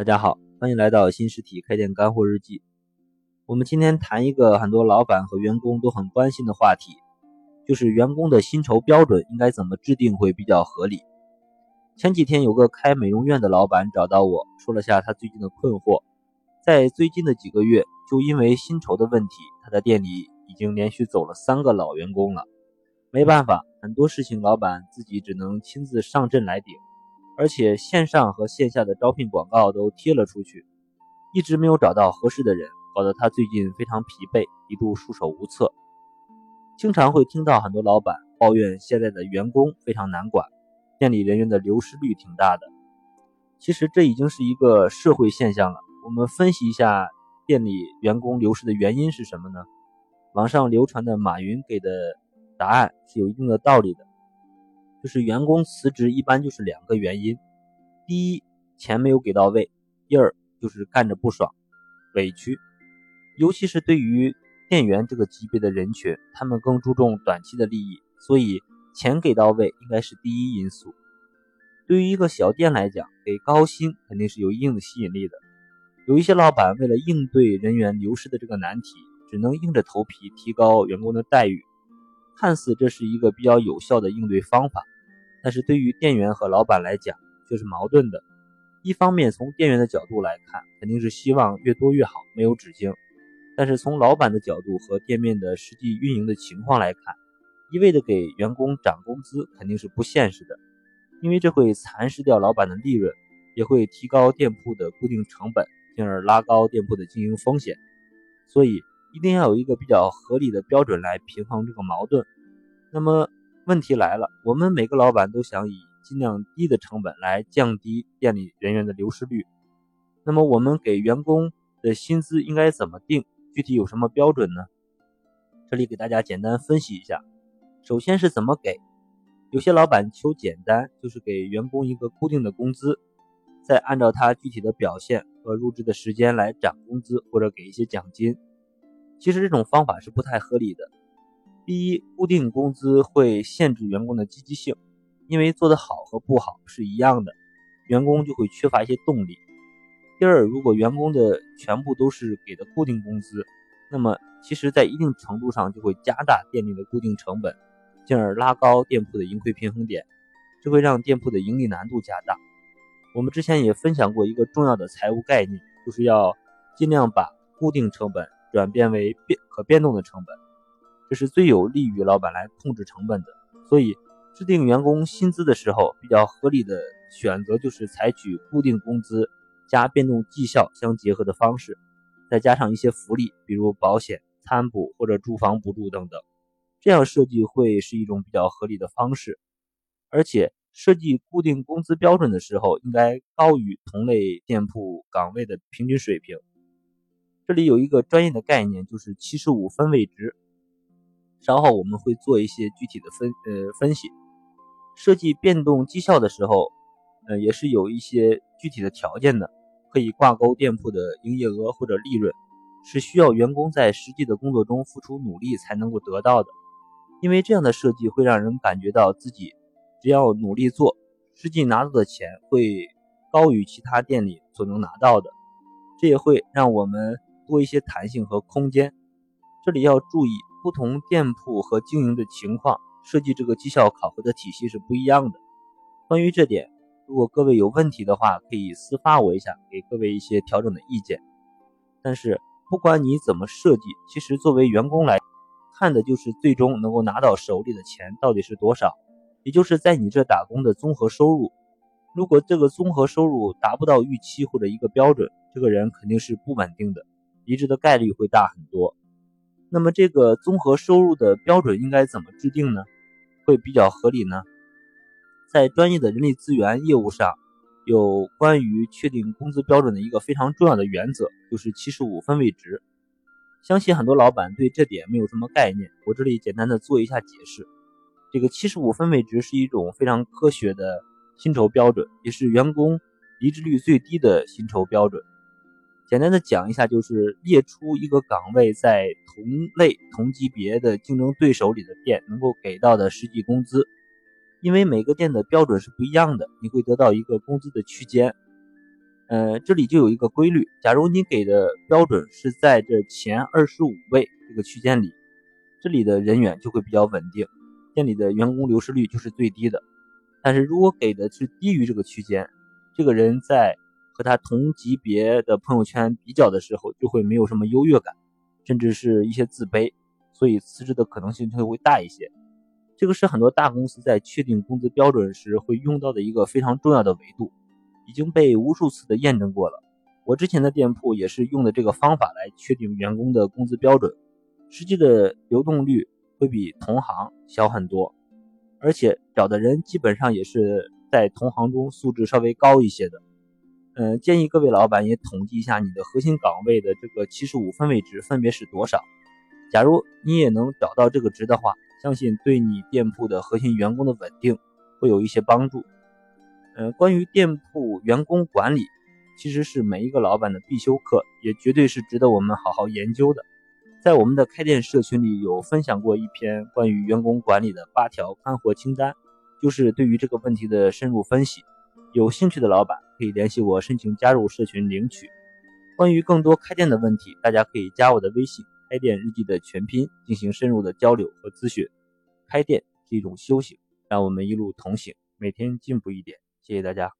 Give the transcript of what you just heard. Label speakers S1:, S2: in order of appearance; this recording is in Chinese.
S1: 大家好，欢迎来到新实体开店干货日记。我们今天谈一个很多老板和员工都很关心的话题，就是员工的薪酬标准应该怎么制定会比较合理。前几天有个开美容院的老板找到我说了下他最近的困惑，在最近的几个月，就因为薪酬的问题，他的店里已经连续走了三个老员工了。没办法，很多事情老板自己只能亲自上阵来顶。而且线上和线下的招聘广告都贴了出去，一直没有找到合适的人，搞得他最近非常疲惫，一度束手无策。经常会听到很多老板抱怨现在的员工非常难管，店里人员的流失率挺大的。其实这已经是一个社会现象了。我们分析一下店里员工流失的原因是什么呢？网上流传的马云给的答案是有一定的道理的。就是员工辞职一般就是两个原因，第一钱没有给到位，第二就是干着不爽、委屈，尤其是对于店员这个级别的人群，他们更注重短期的利益，所以钱给到位应该是第一因素。对于一个小店来讲，给高薪肯定是有一定的吸引力的。有一些老板为了应对人员流失的这个难题，只能硬着头皮提高员工的待遇。看似这是一个比较有效的应对方法，但是对于店员和老板来讲却是矛盾的。一方面从店员的角度来看，肯定是希望越多越好，没有止境；但是从老板的角度和店面的实际运营的情况来看，一味的给员工涨工资肯定是不现实的，因为这会蚕食掉老板的利润，也会提高店铺的固定成本，进而拉高店铺的经营风险。所以。一定要有一个比较合理的标准来平衡这个矛盾。那么问题来了，我们每个老板都想以尽量低的成本来降低店里人员的流失率。那么我们给员工的薪资应该怎么定？具体有什么标准呢？这里给大家简单分析一下。首先是怎么给？有些老板求简单，就是给员工一个固定的工资，再按照他具体的表现和入职的时间来涨工资或者给一些奖金。其实这种方法是不太合理的。第一，固定工资会限制员工的积极性，因为做得好和不好是一样的，员工就会缺乏一些动力。第二，如果员工的全部都是给的固定工资，那么其实在一定程度上就会加大店里的固定成本，进而拉高店铺的盈亏平衡点，这会让店铺的盈利难度加大。我们之前也分享过一个重要的财务概念，就是要尽量把固定成本。转变为变可变动的成本，这是最有利于老板来控制成本的。所以，制定员工薪资的时候，比较合理的选择就是采取固定工资加变动绩效相结合的方式，再加上一些福利，比如保险、餐补或者住房补助等等。这样设计会是一种比较合理的方式。而且，设计固定工资标准的时候，应该高于同类店铺岗位的平均水平。这里有一个专业的概念，就是七十五分位值。稍后我们会做一些具体的分呃分析。设计变动绩效的时候，呃也是有一些具体的条件的，可以挂钩店铺的营业额或者利润，是需要员工在实际的工作中付出努力才能够得到的。因为这样的设计会让人感觉到自己只要努力做，实际拿到的钱会高于其他店里所能拿到的，这也会让我们。多一些弹性和空间，这里要注意不同店铺和经营的情况，设计这个绩效考核的体系是不一样的。关于这点，如果各位有问题的话，可以私发我一下，给各位一些调整的意见。但是不管你怎么设计，其实作为员工来看的就是最终能够拿到手里的钱到底是多少，也就是在你这打工的综合收入。如果这个综合收入达不到预期或者一个标准，这个人肯定是不稳定的。离职的概率会大很多。那么这个综合收入的标准应该怎么制定呢？会比较合理呢？在专业的人力资源业务上，有关于确定工资标准的一个非常重要的原则，就是七十五分位值。相信很多老板对这点没有什么概念，我这里简单的做一下解释。这个七十五分位值是一种非常科学的薪酬标准，也是员工离职率最低的薪酬标准。简单的讲一下，就是列出一个岗位在同类同级别的竞争对手里的店能够给到的实际工资，因为每个店的标准是不一样的，你会得到一个工资的区间。呃，这里就有一个规律，假如你给的标准是在这前二十五位这个区间里，这里的人员就会比较稳定，店里的员工流失率就是最低的。但是如果给的是低于这个区间，这个人在和他同级别的朋友圈比较的时候，就会没有什么优越感，甚至是一些自卑，所以辞职的可能性就会大一些。这个是很多大公司在确定工资标准时会用到的一个非常重要的维度。已经被无数次的验证过了。我之前的店铺也是用的这个方法来确定员工的工资标准，实际的流动率会比同行小很多，而且找的人基本上也是在同行中素质稍微高一些的。嗯，建议各位老板也统计一下你的核心岗位的这个七十五分位值分别是多少。假如你也能找到这个值的话，相信对你店铺的核心员工的稳定会有一些帮助。呃，关于店铺员工管理，其实是每一个老板的必修课，也绝对是值得我们好好研究的。在我们的开店社群里有分享过一篇关于员工管理的八条干货清单，就是对于这个问题的深入分析。有兴趣的老板可以联系我申请加入社群领取。关于更多开店的问题，大家可以加我的微信“开店日记”的全拼进行深入的交流和咨询。开店是一种修行，让我们一路同行，每天进步一点。谢谢大家。